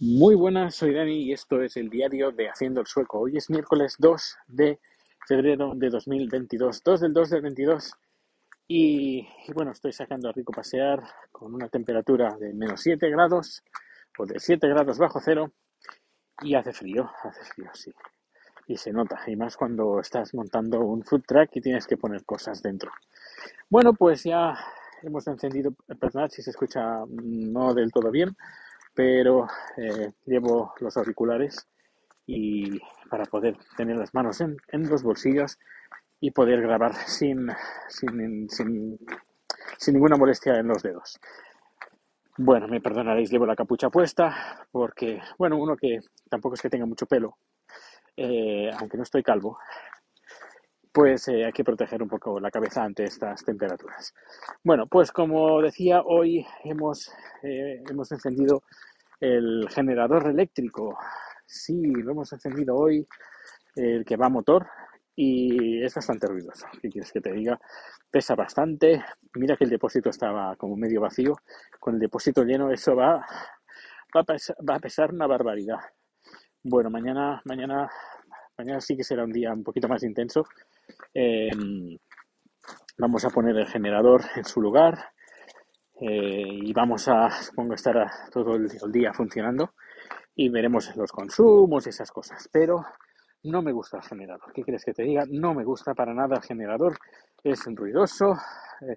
Muy buenas, soy Dani y esto es el diario de Haciendo el Sueco. Hoy es miércoles 2 de febrero de 2022, 2 del 2 del 22. Y, y bueno, estoy sacando a Rico pasear con una temperatura de menos 7 grados o de 7 grados bajo cero y hace frío, hace frío, sí. Y se nota, y más cuando estás montando un food truck y tienes que poner cosas dentro. Bueno, pues ya hemos encendido, perdonad si se escucha no del todo bien, pero eh, llevo los auriculares y para poder tener las manos en, en los bolsillos y poder grabar sin, sin, sin, ninguna molestia en los dedos. Bueno, me perdonaréis, llevo la capucha puesta porque, bueno, uno que tampoco es que tenga mucho pelo, eh, aunque no estoy calvo, pues eh, hay que proteger un poco la cabeza ante estas temperaturas. Bueno, pues como decía, hoy hemos, eh, hemos encendido el generador eléctrico. Sí, lo hemos encendido hoy, el que va a motor, y es bastante ruidoso. ¿Qué quieres que te diga? Pesa bastante. Mira que el depósito estaba como medio vacío. Con el depósito lleno, eso va, va, a, pesar, va a pesar una barbaridad. Bueno, mañana, mañana, mañana sí que será un día un poquito más intenso eh, vamos a poner el generador en su lugar eh, y vamos a, supongo, estar todo el, día funcionando y veremos los consumos y esas cosas. Pero no me gusta el generador. ¿Qué quieres que te diga? No me gusta para nada el generador. Es ruidoso, eh,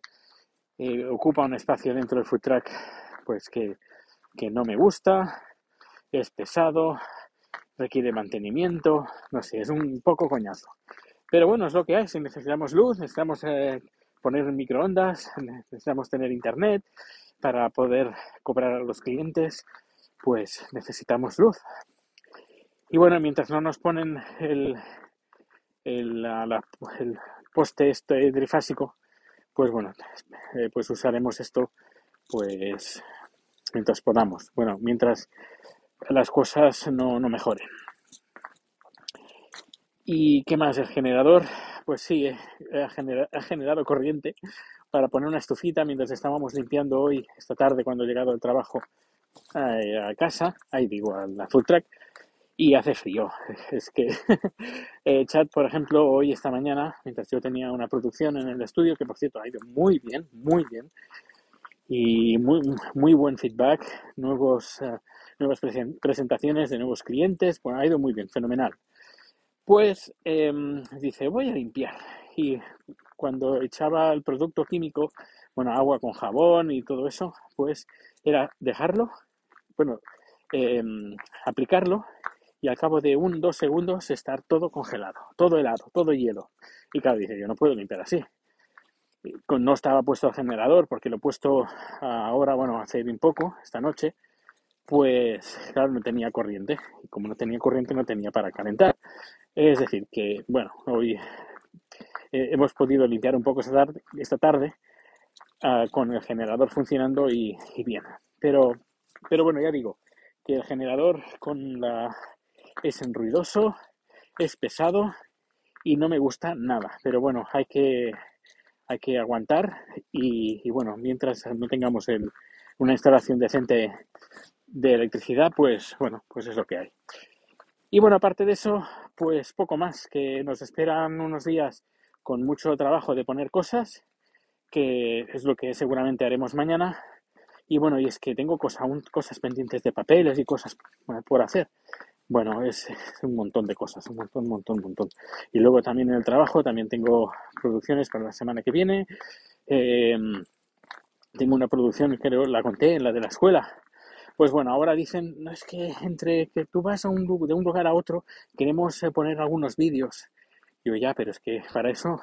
eh, ocupa un espacio dentro del food truck pues que, que no me gusta, es pesado, requiere mantenimiento, no sé, es un poco coñazo. Pero bueno, es lo que hay. Si necesitamos luz, necesitamos eh, poner microondas, necesitamos tener internet para poder cobrar a los clientes, pues necesitamos luz. Y bueno, mientras no nos ponen el, el, la, el poste este trifásico, pues bueno, eh, pues usaremos esto pues mientras podamos. Bueno, mientras las cosas no, no mejoren. ¿Y qué más? El generador, pues sí, eh, ha, generado, corriente para poner una estufita mientras estábamos limpiando hoy, esta tarde, cuando he llegado al trabajo eh, a casa, ahí digo, a la food truck, y hace frío. Es que eh, chat, por ejemplo, hoy, esta mañana, mientras yo tenía una producción en el estudio, que por cierto ha ido muy bien, muy bien, y muy, muy buen feedback, nuevos, uh, nuevas presentaciones de nuevos clientes, bueno, ha ido muy bien, fenomenal. Pues eh, dice, voy a limpiar. Y cuando echaba el producto químico, bueno, agua con jabón y todo eso, pues era dejarlo, bueno, eh, aplicarlo y al cabo de un, dos segundos estar todo congelado, todo helado, todo hielo. Y claro, dice, yo no puedo limpiar así. No estaba puesto el generador porque lo he puesto ahora, bueno, hace bien poco, esta noche, pues claro, no tenía corriente. Y como no tenía corriente, no tenía para calentar. Es decir, que, bueno, hoy eh, hemos podido limpiar un poco esta tarde, uh, con el generador funcionando y, y, bien. Pero, pero bueno, ya digo, que el generador con la es ruidoso, es pesado y no me gusta nada. Pero bueno, hay que, hay que aguantar y, y bueno, mientras no tengamos el, una instalación decente de electricidad, pues bueno, pues es lo que hay. Y bueno, aparte de eso, pues poco más, que nos esperan unos días con mucho trabajo de poner cosas, que es lo que seguramente haremos mañana. Y bueno, y es que tengo cosa, cosas pendientes de papeles y cosas por hacer. Bueno, es, un montón de cosas, un montón, un montón, un montón. Y luego también en el trabajo, también tengo producciones para la semana que viene. Eh, tengo una producción, creo, la conté, la de la escuela, pues bueno, ahora dicen, no es que entre que tú vas a un, de un lugar a otro, queremos eh, poner algunos vídeos. Digo, ya, pero es que para eso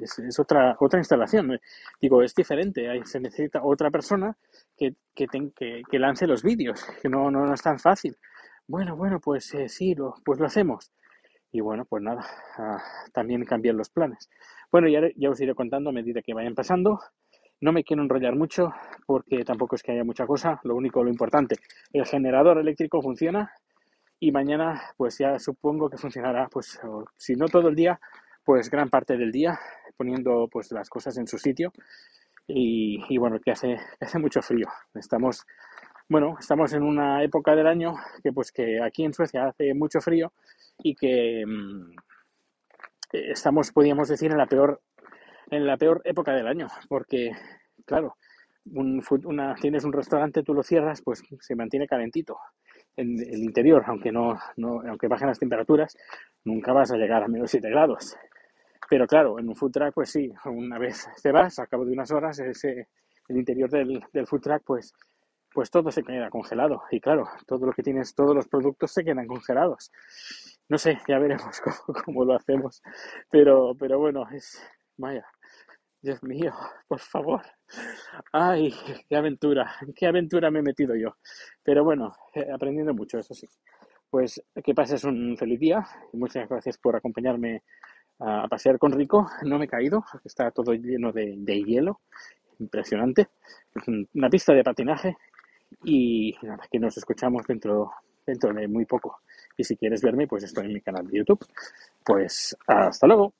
es, es otra, otra instalación. Digo, es diferente. Hay, se necesita otra persona que, que, lance los vídeos, que no, no, es tan fácil. Bueno, bueno, pues eh, sí, lo, pues lo hacemos. Y bueno, pues nada, ah, también cambian los planes. Bueno, ya, ya os iré contando a medida que vayan pasando. No me quiero enrollar mucho porque tampoco es que haya mucha cosa. Lo único, lo importante, el generador eléctrico funciona y mañana pues ya supongo que funcionará, pues si no todo el día, pues gran parte del día, poniendo pues las cosas en su sitio. Y, bueno, que hace, hace mucho frío. Estamos bueno, estamos en una época del año que pues que aquí en Suecia hace mucho frío y que mm, estamos, podríamos decir, en la peor en la peor época del año, porque claro, un, una, tienes un restaurante, tú lo cierras, pues se mantiene calentito en el interior, aunque no, no, aunque bajen las temperaturas, nunca vas a llegar a menos 7 grados. Pero claro, en un food truck, pues sí, una vez te vas, a cabo de unas horas, el interior del, del food truck, pues, pues todo se queda congelado. Y claro, todo lo que tienes, todos los productos se quedan congelados. No sé, ya veremos cómo, cómo lo hacemos. Pero, pero bueno, es, vaya, Dios mío, por favor. Ay, qué aventura, qué aventura me he metido yo. Pero bueno, eh, aprendiendo mucho, eso sí. Pues que pases un feliz día muchas gracias por acompañarme a pasear con Rico. No me he caído, está todo lleno de, hielo, impresionante. Es una pista de patinaje y nada, que nos escuchamos dentro de muy poco. Y si quieres verme, pues estoy en mi canal de YouTube. Pues hasta luego.